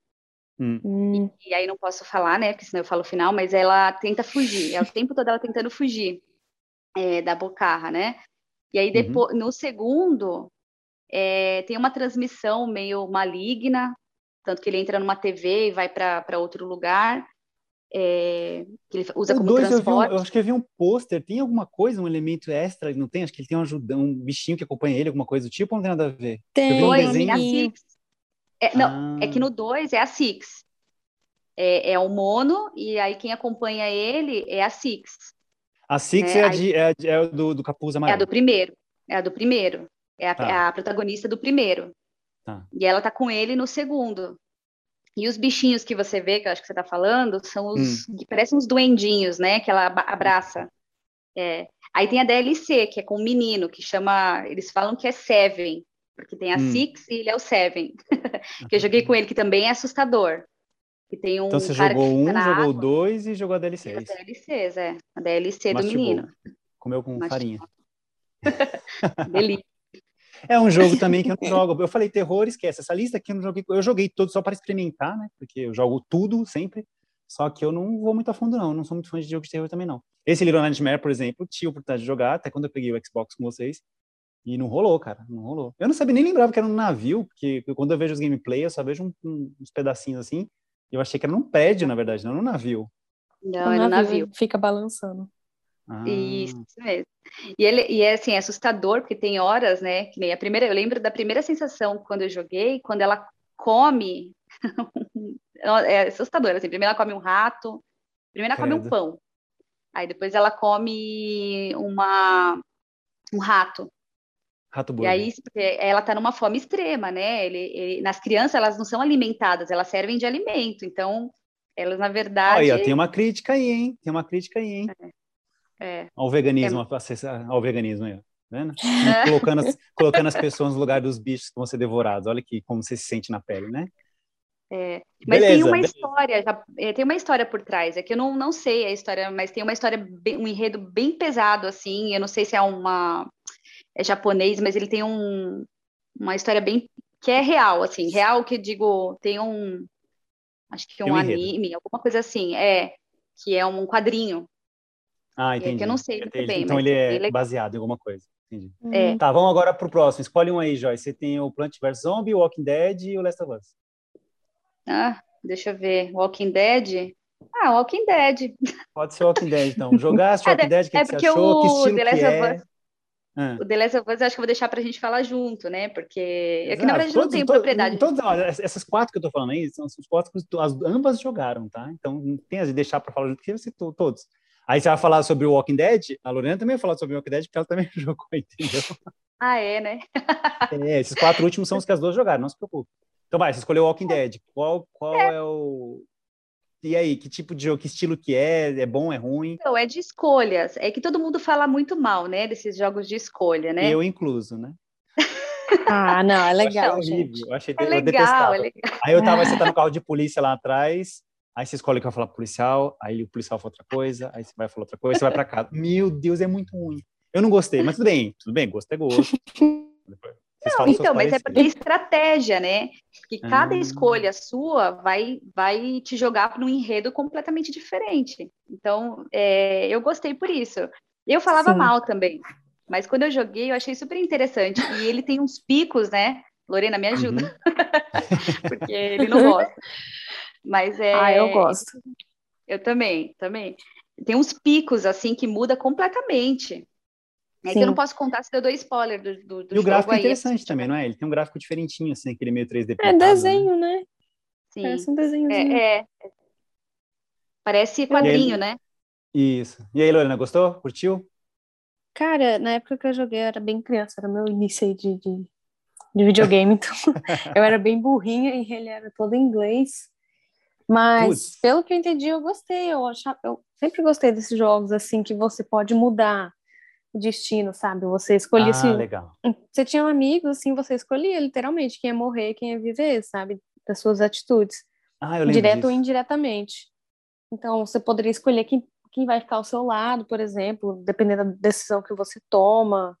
Uhum. E, e, aí não posso falar, né? Porque senão eu falo o final, mas ela tenta fugir. É o tempo todo ela tentando fugir é, da Bocarra, né? E aí, depois, uhum. no segundo, é, tem uma transmissão meio maligna, tanto que ele entra numa TV e vai para outro lugar é, que ele usa o como dois transporte. Eu, um, eu, acho que eu vi um pôster, tem alguma coisa, um elemento extra, não tem? Acho que ele tem um, ajudão, um bichinho que acompanha ele, alguma coisa do tipo, ou não tem nada a ver? Tem, um desenho... a Six. É, ah. Não, é que no 2 é a Six. É, é, o Mono, e aí quem acompanha ele é a Six. A Six é, é, a de, é, a, é do, do capuz amarelo. É a do primeiro. É a do primeiro. É a, tá. É a protagonista do primeiro. Tá. E ela tá com ele no segundo. E os bichinhos que você vê, que eu acho que você está falando, são os hum. que parecem uns duendinhos, né? Que ela abraça. É. Aí tem a DLC, que é com um menino, que chama. Eles falam que é Seven, porque tem a hum. Six e ele é o Seven. que eu joguei com ele, que também é assustador. Que tem um então você jogou um, jogou dois e jogou a DLC. A DLCs, é. A DLC do menino. Comeu com Mastigou. farinha. Delícia. É um jogo também que eu não jogo. Eu falei terror, esquece. Essa lista aqui eu não joguei. Eu joguei todo só para experimentar, né? Porque eu jogo tudo sempre. Só que eu não vou muito a fundo, não. Eu não sou muito fã de jogo de terror também, não. Esse Little Nightmare, por exemplo, tinha a oportunidade de jogar, até quando eu peguei o Xbox com vocês. E não rolou, cara. Não rolou. Eu não sabia nem lembrava que era um navio, porque quando eu vejo os gameplay, eu só vejo um, um, uns pedacinhos assim. E eu achei que era num prédio, na verdade, não num navio. Não, é um navio. Fica balançando. Ah. Isso mesmo. E, ele, e é assim, é assustador, porque tem horas, né? Que nem a primeira, eu lembro da primeira sensação quando eu joguei, quando ela come. é assustador, assim, primeiro ela come um rato, primeiro ela come um pão. Aí depois ela come uma, um rato. Rato E aí, ela tá numa fome extrema, né? Ele, ele, nas crianças, elas não são alimentadas, elas servem de alimento. Então, elas, na verdade. Olha, tem uma crítica aí, hein? Tem uma crítica aí, hein? É. É. Ao veganismo, é. ao veganismo aí, vendo? É. Colocando, as, colocando as pessoas no lugar dos bichos que vão ser devorados. Olha aqui como você se sente na pele, né? É, mas beleza, tem uma beleza. história, é, tem uma história por trás. É que eu não, não sei a história, mas tem uma história, bem, um enredo bem pesado, assim. Eu não sei se é uma é japonês, mas ele tem um, uma história bem que é real, assim, real que digo, tem um acho que um, um anime, alguma coisa assim, é que é um quadrinho ah, entendi. É que eu não sei muito ele, bem. Então ele é, baseado em alguma coisa. Entendi. É. Tá, vamos agora pro próximo. Escolhe um aí, Joyce. Você tem o Plant vs Zombie, o Walking Dead e o Last of Us. Ah, deixa eu ver. Walking Dead. Ah, Walking Dead. Pode ser Walking Dead, então. Jogasse é, Walking Dead, o que, é que você achou? Que estilo The Last que of é? Us, ah. O The Last of Us acho que eu vou deixar pra gente falar junto, né? Porque é Exato. que na verdade todos, não tenho todos, propriedade. Todos, olha, essas quatro que eu tô falando aí são os quatro que as, ambas jogaram, tá? Então não tem as de deixar pra falar junto, porque você todos. Aí você vai falar sobre o Walking Dead, a Lorena também vai falar sobre o Walking Dead, porque ela também jogou, entendeu? Ah, é, né? é, esses quatro últimos são os que as duas jogaram, não se preocupe. Então vai, você escolheu o Walking Dead. Qual, qual é. é o. E aí, que tipo de jogo, que estilo que é? É bom, é ruim? Então, é de escolhas. É que todo mundo fala muito mal, né, desses jogos de escolha, né? Eu incluso, né? Ah, não, é legal, eu achei horrível. Eu achei É eu legal, detestava. é legal. Aí eu tava, você tá no carro de polícia lá atrás, aí você escolhe o que vai falar pro policial, aí o policial fala outra coisa, aí você vai falar outra coisa, você vai pra casa. Meu Deus, é muito ruim. Eu não gostei, mas tudo bem, tudo bem, gosto é gosto. Vocês Não, então, mas é porque é estratégia, né? Porque cada Ah. escolha sua vai, vai te jogar num enredo completamente diferente. Então, é, eu gostei por isso. Eu falava Sim. mal também, mas quando eu joguei, eu achei super interessante. E ele tem uns picos, né? Lorena, me ajuda, Uhum. porque ele não gosta. Mas é. Ah, eu gosto. Eu também, também. Tem uns picos, assim, que muda completamente. É que eu não posso contar se eu dou spoiler do, do, do E o gráfico jogo é aí. interessante também, não é? Ele tem um gráfico diferentinho, assim, aquele meio 3D É pintado, né? desenho, né? Sim. Parece um desenhozinho. É, é. Parece quadrinho, né? Isso. E aí, Lorena, gostou? Curtiu? Cara, na época que eu joguei, eu era bem criança, era meu início aí de, de, de videogame, então eu era bem burrinha e ele era todo em inglês. Mas, pelo que eu entendi, eu gostei. Eu, achava, eu sempre gostei desses jogos, assim, que você pode mudar o destino, sabe? Você escolhia, ah, assim, legal. você tinha um amigo, assim, você escolhia literalmente quem ia morrer, quem ia viver, sabe? Das suas atitudes, Ah, eu lembro direto disso. ou indiretamente. Então, você poderia escolher quem, quem vai ficar ao seu lado, por exemplo, dependendo da decisão que você toma.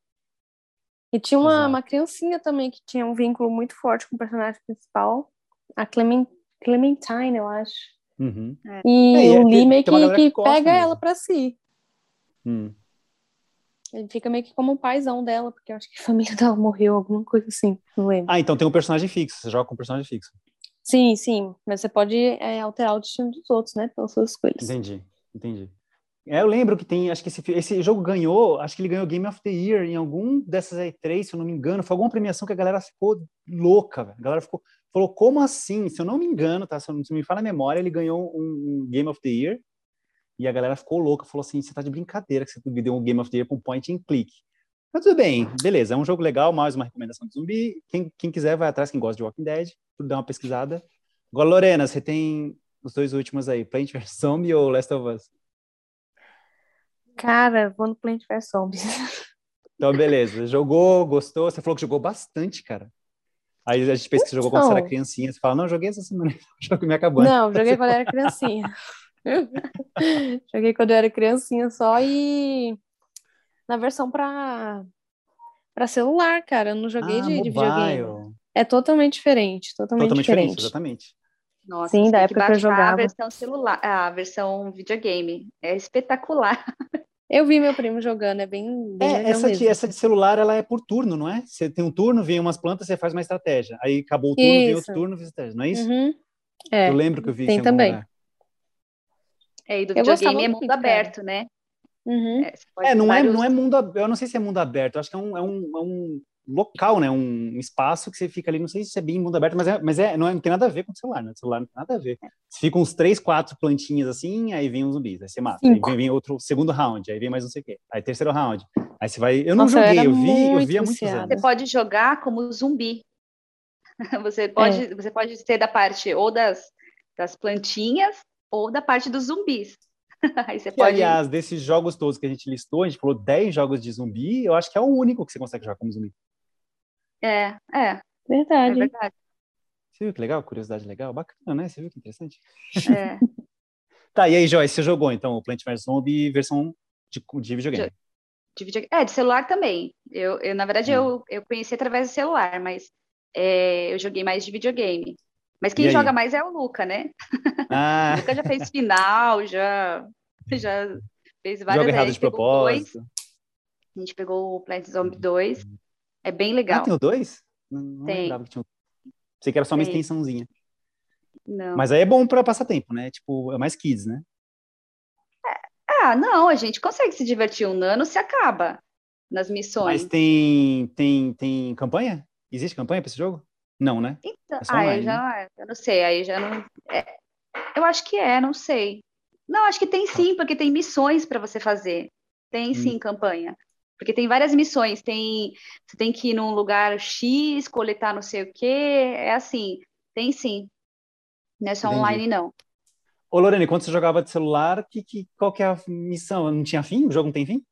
E tinha uma, Exato. uma criancinha também que tinha um vínculo muito forte com o personagem principal, a Clemen- Clementine, eu acho. Uhum. E É, e o é- Lee meio que, que que gosta pega mesmo. ela pra si. Hum. Ele fica meio que como o paizão dela, porque eu acho que a família dela morreu, alguma coisa assim, não lembro. Ah, então tem um personagem fixo, você joga com um personagem fixo. Sim, sim, mas você pode é, alterar o destino dos outros, né, pelas suas escolhas. Entendi, entendi. É, eu lembro que tem, acho que esse, esse jogo ganhou, acho que ele ganhou Game of the Year em algum dessas aí três, se eu não me engano, foi alguma premiação que a galera ficou louca, velho. A galera ficou, falou, como assim? Se eu não me engano, tá? Se eu não se me fala a memória, ele ganhou um, um Game of the Year e a galera ficou louca, falou assim, você tá de brincadeira que você deu um Game of the Year com point and click. Mas tudo bem, beleza, é um jogo legal, mais uma recomendação de zumbi. Quem, quem quiser vai atrás, quem gosta de Walking Dead, tudo dá uma pesquisada. Agora, Lorena, você tem os dois últimos aí, Plant vs Zombie ou Last of Us? Cara, vou no Plant vs Zombies. Então, beleza. Jogou, gostou? Você falou que jogou bastante, cara. Aí a gente pensa que você jogou quando você era Então. criancinha. Você fala, não, joguei essa semana. O jogo me acabou. Não, joguei quando eu era criancinha. joguei quando eu era criancinha só e na versão pra, pra celular, cara. Eu não joguei ah, de, de videogame. É totalmente diferente, totalmente, Totalmente diferente, diferente. exatamente. Nossa, Sim, da época que eu baixar a jogava. versão celular, a versão videogame. É espetacular. Eu vi meu primo jogando, é bem, bem É, essa de, essa de celular, ela é por turno, não é? Você tem um turno, vem umas plantas, você faz uma estratégia. Aí acabou o turno, vem outro Isso. turno, faz estratégia. Não é isso? Uhum. É, Eu lembro que eu vi tem isso também. lugar. É, e do videogame é mundo muito, cara. aberto, né? uhum. É, É, não é, vários- não é mundo aberto. Eu não sei se é mundo aberto. Eu acho que é um, é um, é um local, né? Um espaço que você fica ali. Não sei se é bem mundo aberto, mas, é, mas é, não, é- não tem nada a ver com o celular, né? O celular não tem nada a ver. Você fica uns três, quatro plantinhas assim, aí vem uns zumbis. Aí você mata. Aí Cinco. vem, vem outro segundo round, aí vem mais não sei o quê. Aí terceiro round. Aí você vai. Eu não Nossa, eu joguei, era eu, vi, eu muito vi há muitos anos. Você pode jogar como zumbi. Você pode, É. você pode ser da parte ou das, das plantinhas ou da parte dos zumbis. Aí você Que, pode. aliás, desses jogos todos que a gente listou, a gente falou 10 jogos de zumbi, eu acho que é o único que você consegue jogar como zumbi. É, é, é Verdade. verdade. Você viu que legal? Curiosidade legal? Bacana, né? Você viu que interessante? É. Tá, e aí, Joyce, você jogou então o Plant vs Zombie versão de, de videogame? De videogame. É, de celular também. Eu, eu na verdade, Hum. eu, eu conheci através do celular, mas é, eu joguei mais de videogame. Mas quem joga mais é o Luca, né? Ah, O Luca já fez final, já, já fez várias joga errado de pegou dois. propósito. A gente pegou o Plant Zombie 2. É bem Ah, legal. tem o dois? Não, não Tem. lembrava que tinha um. Sei que era só uma Tem. extensãozinha. Não. Mas aí é bom para passar tempo, né? Tipo, é mais kids, né? Ah, não, a gente consegue se divertir. Um nano se acaba nas missões. Mas tem, tem, tem campanha? Existe campanha para esse jogo? Não, né? Então, É ah, online, eu já eu não sei, aí já não. é, eu acho que é, não sei. Não, acho que tem sim, porque tem missões para você fazer. Tem sim campanha. Porque tem várias missões. Tem, você tem que ir num lugar X, coletar não sei o quê. É assim, tem sim. Não é só Entendi. online, não. Ô, Lorene, quando você jogava de celular, que, que, qual que é a missão? Não tinha fim? O jogo não tem fim?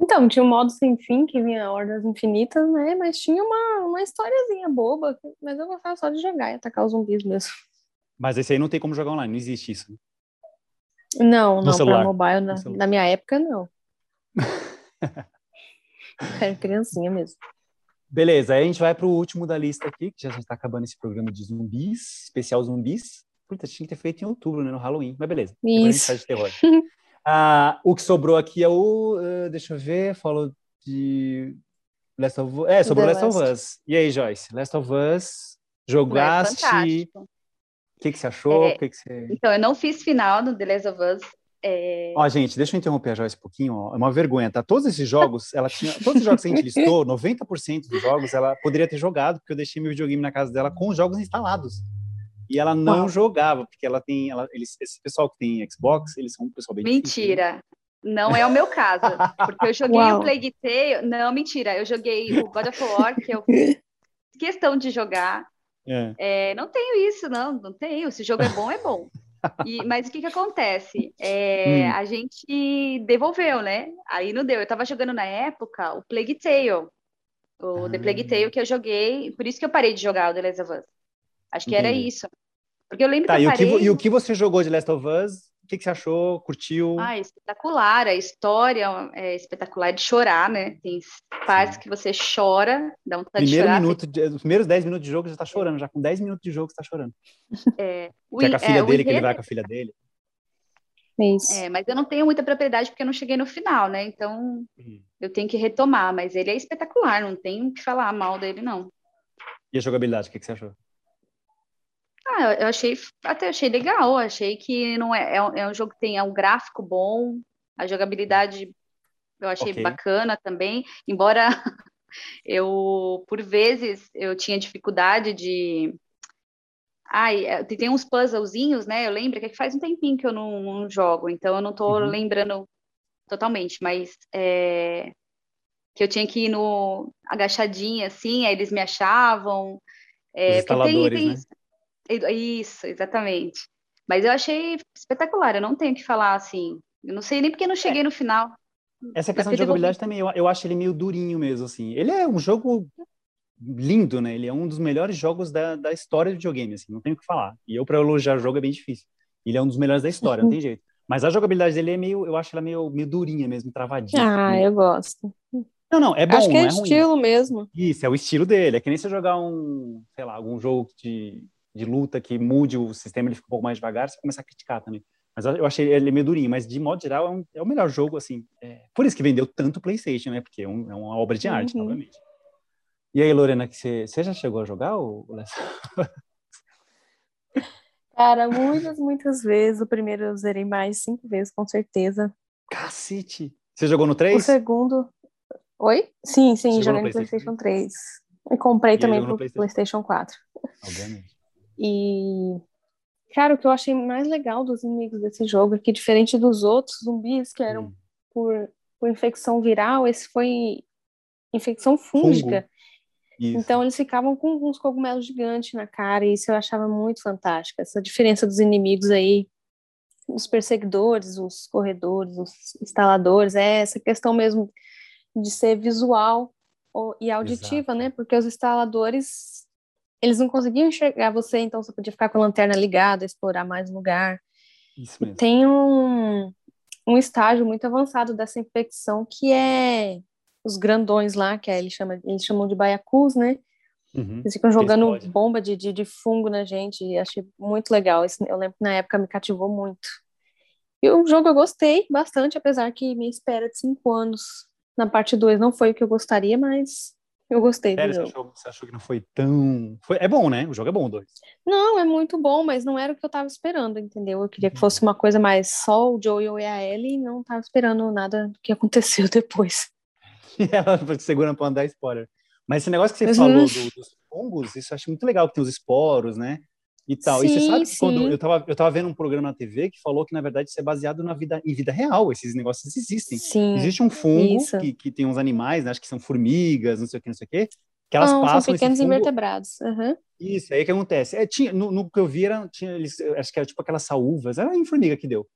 Então, tinha um modo sem fim, que vinha Hordas Infinitas, né? Mas tinha uma, uma historiazinha boba, mas eu gostava só de jogar e atacar os zumbis mesmo. Mas esse aí não tem como jogar online, não existe isso. né? Não, não, celular. pra mobile, na, No celular. na minha época, não. Era criancinha mesmo. Beleza, aí a gente vai pro último da lista aqui, que já está acabando esse programa de zumbis, especial zumbis. Puta, tinha que ter feito em outubro, né, no Halloween, mas beleza. Depois a gente Isso. de terror. Ah, o que sobrou aqui é o, eh, deixa eu ver, falou de Last of Us, é, sobrou The Last of. Us. E aí, Joyce, Last of Us, jogaste, fantástico. o que que você achou? É. O que que você... Então, eu não fiz final no The Last of Us. É, Ó, gente, deixa eu interromper a Joyce um pouquinho, ó. É uma vergonha, tá? Todos esses jogos, ela tinha. Todos os jogos que a gente listou, 90% dos jogos ela poderia ter jogado, porque eu deixei meu videogame na casa dela com os jogos instalados. E ela não Uau. jogava, porque ela tem. Ela, eles, esse pessoal que tem Xbox, eles são um pessoal bem difícil? Mentira. Não é o meu caso. Porque eu joguei Uau. o Plague Tale. Não, mentira. Eu joguei o God of War, que eu fiz questão de jogar. É. É, não tenho isso, não. Não tenho. Se o jogo é bom, é bom. E- mas o que que acontece? É, Hum. A gente devolveu, né? Aí não deu. Eu tava jogando na época o Plague Tale. O The Ah. Plague Tale que eu joguei. Por isso que eu parei de jogar o The Last of Us. Acho que era Entendi. isso. Porque eu lembro Tá, que e eu o que, vo- parei... e o que você jogou de Last of Us? O que, que você achou? Curtiu? Ah, espetacular. A história é espetacular de chorar, né? Tem partes que você chora, dá vontade de Primeiro chorar. minuto, de- os primeiros 10 minutos de jogo já tá chorando, já com 10 minutos de jogo você tá chorando. É, o é com a filha é, dele, que ele vai com a filha dele. Isso. É, mas eu não tenho muita propriedade porque eu não cheguei no final, né? Então eu tenho que retomar. Mas ele é espetacular, não tenho o que falar mal dele, não. E a jogabilidade, o que, que você achou? Ah, eu- achei, até achei legal. Achei que não é, é, um, é um jogo que tem é um gráfico bom, a jogabilidade eu achei Ok. bacana também, embora eu, por vezes, eu tinha dificuldade de. Ai, é, tem uns puzzlezinhos, né? Eu lembro que faz um tempinho que eu não, não jogo, então eu não tô Uhum. lembrando totalmente, mas é, que eu tinha que ir no agachadinha, assim, aí eles me achavam. É, Os porque tem- instaladores, tem- né? Isso, exatamente. Mas eu achei espetacular, eu não tenho o que falar assim. Eu não sei nem porque eu não cheguei no final. Essa questão de jogabilidade também, eu, eu acho ele meio durinho mesmo, assim. Ele é um jogo lindo, né? Ele é um dos melhores jogos da, da história do videogame, assim, não tenho o que falar. E eu, pra elogiar o jogo, é bem difícil. Ele é um dos melhores da história, não tem jeito. Mas a jogabilidade dele é meio, eu acho ela meio, meio durinha mesmo, travadinha. Ah, assim. eu gosto. Não, não, é bom, Acho que é é ruim. estilo mesmo. Isso, é o estilo dele. É que nem você jogar um, sei lá, algum jogo de, de luta que mude o sistema, ele fica um pouco mais devagar, você começa a criticar também. Mas eu achei ele meio durinho, mas de modo geral é, um- é o melhor jogo, assim. É, por isso que vendeu tanto PlayStation, né? Porque é, um- é uma obra de arte, Uhum. obviamente. E aí, Lorena, que você, já chegou a jogar o o Last Cara, muitas, muitas vezes. O primeiro eu zerei mais cinco vezes, com certeza. Cacete! Você jogou no O 3? segundo. Oi? Sim, sim, joguei no PlayStation PlayStation 3. E comprei aí também pro PlayStation? PlayStation 4. Obviamente. E, cara, o que eu achei mais legal dos inimigos desse jogo é que, diferente dos outros zumbis que eram Hum. por, por infecção viral, esse foi infecção fúngica. Então, eles ficavam com uns cogumelos gigantes na cara, e isso eu achava muito fantástico. Essa diferença dos inimigos aí, os perseguidores, os corredores, os instaladores, é essa questão mesmo de ser visual e auditiva, Exato. né? Porque os instaladores, eles não conseguiam enxergar você, então você podia ficar com a lanterna ligada, explorar mais lugar. Isso mesmo. Tem um, um estágio muito avançado dessa infecção que é os grandões lá, que é, eles, chamam, eles chamam de baiacus, né? Uhum. Eles ficam jogando bomba de, de, de fungo na gente, e achei muito legal. Esse- eu lembro que na época me cativou muito. E o jogo eu gostei bastante, apesar que minha espera de cinco anos na parte 2 não foi o que eu gostaria, mas Eu gostei Sério, do você jogo. achou, você achou que não foi tão. Foi... É bom, né? O jogo é bom, o dois. Não, é muito bom, mas não era o que eu tava esperando, entendeu? Eu queria que fosse uma coisa mais só o Joel e a Ellie e não tava esperando nada do que aconteceu depois. E ela segura pra não dar spoiler. Mas esse negócio que você Uhum. falou do- dos fungos, isso eu acho muito legal, que tem os esporos, né? E tal. e você Sim, sabe que quando sim. eu tava, eu tava vendo um programa na TV que falou que, na verdade, isso é baseado na vida, em vida real. Esses negócios existem. Sim. Existe um fungo isso. que, que tem uns animais, né? acho que são formigas, não sei o que, não sei o que, que elas Não, passam são pequenos fungo- invertebrados. Aham. Isso, aí o que acontece? É, tinha, no, no que eu vi, era, tinha, eles, acho que era tipo aquelas saúvas, era em formiga que deu.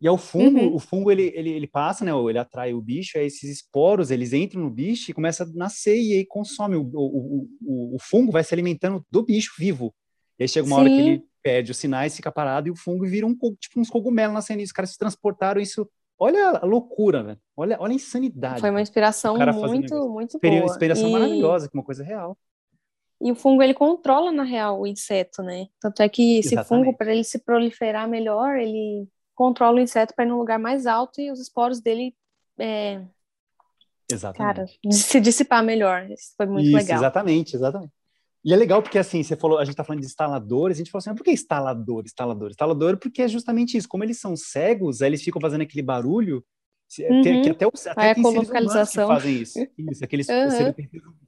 E é o fungo, Uhum. o fungo ele, ele, ele passa, né? ou Ele atrai o bicho, aí esses esporos eles entram no bicho e começa a nascer e aí consome. O, o, o, o fungo vai se alimentando do bicho vivo. E aí chega uma hora que Sim. ele perde os sinais, fica parado e o fungo vira um tipo uns cogumelos nascendo. Os caras se transportaram isso. Olha a loucura, velho. Olha, olha a insanidade. Foi uma inspiração muito, muito boa. Inspiração E- maravilhosa, que é uma coisa real. E o fungo ele controla na real o inseto, né? Tanto é que esse Exatamente. fungo para ele se proliferar melhor, ele controla o inseto para ir num lugar mais alto e os esporos dele, é, Exatamente. cara, se dissipar melhor. Isso foi muito Isso, legal. exatamente, exatamente. E é legal porque, assim, você falou, a gente tá falando de instaladores, a gente falou assim, mas por que instalador, instalador? Instalador porque é justamente isso, como eles são cegos, aí eles ficam fazendo aquele barulho, se- Uhum. que, que até, os, até tem seres humanos que fazem isso. Isso, aqueles, Uhum. o, ser,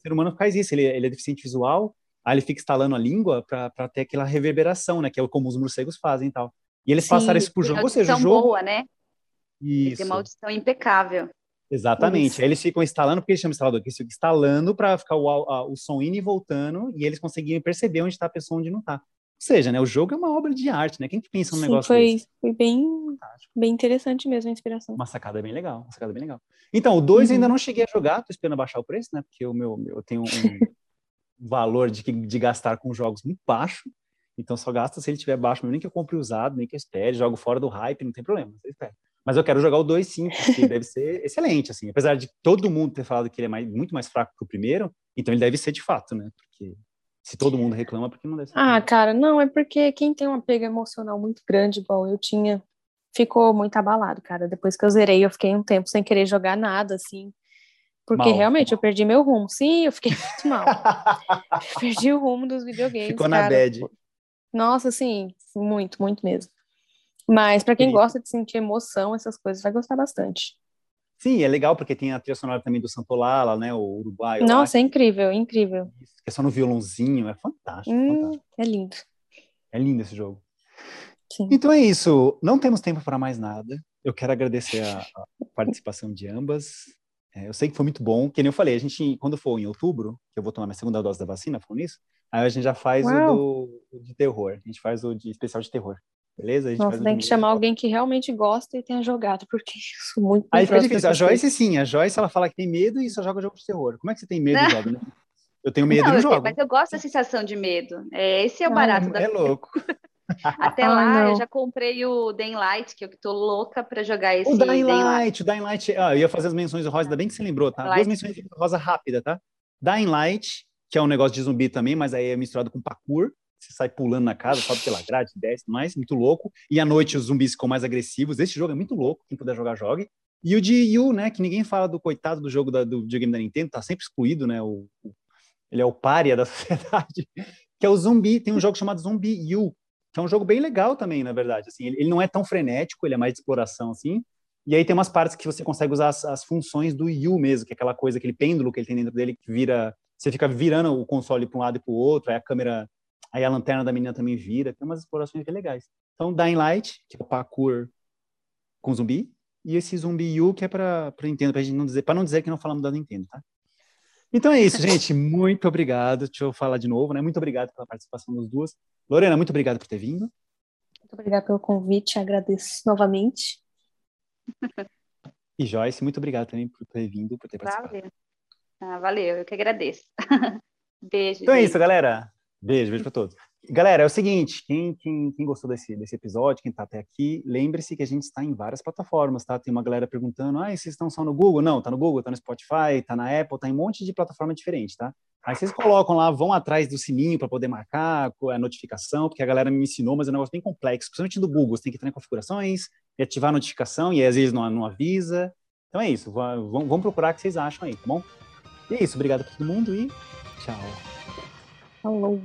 ser humano faz isso, ele, ele é deficiente visual, aí ele fica instalando a língua para ter aquela reverberação, né, que é como os morcegos fazem e tal. E eles Sim, passaram isso pro Tem jogo, ou seja, o jogo... boa, né? Tem Isso. uma audição impecável. Exatamente. Isso. Aí eles ficam instalando, porque eles chamam de instalador, porque eles ficam instalando para ficar o, a- o som indo e voltando e eles conseguirem perceber onde está a pessoa onde não está. Ou seja, né, o jogo é uma obra de arte, né? Quem que pensa num Sim, negócio foi, desse? foi bem, bem interessante mesmo a inspiração. Uma sacada bem legal, uma sacada bem legal. Então, o 2 Uhum. ainda não cheguei a jogar, tô esperando baixar o preço, né? Porque o meu, eu tenho um valor de, de gastar com jogos muito baixo. Então só gasta se ele tiver baixo, nem que eu compre usado, nem que eu espere, jogo fora do hype, não tem problema, você espera. Mas eu quero jogar o 2 sim, porque deve ser excelente, assim. Apesar de todo mundo ter falado que ele é mais- muito mais fraco que o primeiro, então ele deve ser de fato, né? Porque se todo mundo reclama, porque não deve ser. Ah, cara, não, é porque quem tem um apego emocional muito grande, igual eu tinha, ficou muito abalado, cara. Depois que eu zerei, eu fiquei um tempo sem querer jogar nada, assim. Porque Mal, realmente eu mal. perdi meu rumo. Sim, eu fiquei muito mal. perdi o rumo dos videogames. Ficou na cara. bad. Nossa, sim, muito, muito mesmo. Mas pra quem Querido. gosta de sentir emoção, essas coisas, vai gostar bastante. Sim, é legal porque tem a trilha sonora também do Santolala, né? O Uruguai. Nossa, é incrível, incrível. que é só no violãozinho, é fantástico, Hum, fantástico. é lindo. É lindo esse jogo. Sim. Então é isso. Não temos tempo para mais nada. Eu quero agradecer a, a participação de ambas. É, eu sei que foi muito bom. Que nem eu falei, a gente, quando for em outubro, que eu vou tomar minha segunda dose da vacina, falando isso, aí a gente já faz o, Uau. do, o de terror. A gente faz o de especial de terror. Beleza? A gente Nossa, tem que chamar alguém que realmente gosta e tenha jogado, porque eu sou muito Aí fica difícil. A Joyce, sim. A Joyce, ela fala que tem medo e só joga jogo de terror. Como é que você tem medo e joga, né? Eu tenho medo Não, e não jogo. mas eu gosto da sensação de medo. É, esse é o Ah, barato da É louco. Até Ah, lá, não. eu já comprei o Dying Light, que eu tô louca pra jogar esse O Dying Dying Light. Light, o Dying Light. Ah, eu ia fazer as menções rosa, ainda bem que você lembrou, tá? Light. Duas menções rosa rápida, tá? Dying Light, que é um negócio de zumbi também, mas aí é misturado com parkour. Você sai pulando na casa, sobe pela grade, desce mais, muito louco. E à noite os zumbis ficam mais agressivos. Esse jogo é muito louco, quem puder jogar, jogue. E o de Yu, né? Que ninguém fala do coitado do jogo da, do videogame da Nintendo, tá sempre excluído, né? O, o- ele é o pária da sociedade. Que é o zumbi, tem um jogo chamado Zumbi Yu, que é um jogo bem legal também, na verdade. Assim, ele, ele não é tão frenético, ele é mais de exploração, assim. E aí tem umas partes que você consegue usar as, as funções do Yu mesmo, que é aquela coisa, aquele pêndulo que ele tem dentro dele, que vira. Você fica virando o console para um lado e para outro, aí a câmera. Aí a lanterna da menina também vira. Tem umas explorações bem legais. Então, Dying Light, que é o parkour com zumbi, e esse zumbi Yu, que é para Nintendo, pra gente não dizer, para não dizer que não falamos da Nintendo, tá? Então é isso, gente. Muito obrigado. Deixa eu falar de novo, né? Muito obrigado pela participação das duas. Lorena, muito obrigado por ter vindo. Muito obrigada pelo convite, agradeço novamente. E Joyce, muito obrigado também por ter vindo, por ter participado. Valeu. Ah, valeu, eu que agradeço. Beijo. Então é gente. isso, galera. Beijo, beijo pra todos. Galera, é o seguinte, quem, quem, quem gostou desse, desse episódio, quem tá até aqui, lembre-se que a gente está em várias plataformas, tá? Tem uma galera perguntando, ah, vocês estão só no Google? Não, tá no Google, tá no Spotify, tá na Apple, tá em um monte de plataforma diferente, tá? Aí vocês colocam lá, vão atrás do sininho para poder marcar a notificação, porque a galera me ensinou, mas é um negócio bem complexo, principalmente do Google, você tem que entrar em configurações e ativar a notificação, e às vezes não, não avisa. Então é isso, vão, vão procurar o que vocês acham aí, tá bom? E é isso, obrigado a todo mundo e tchau. Falou.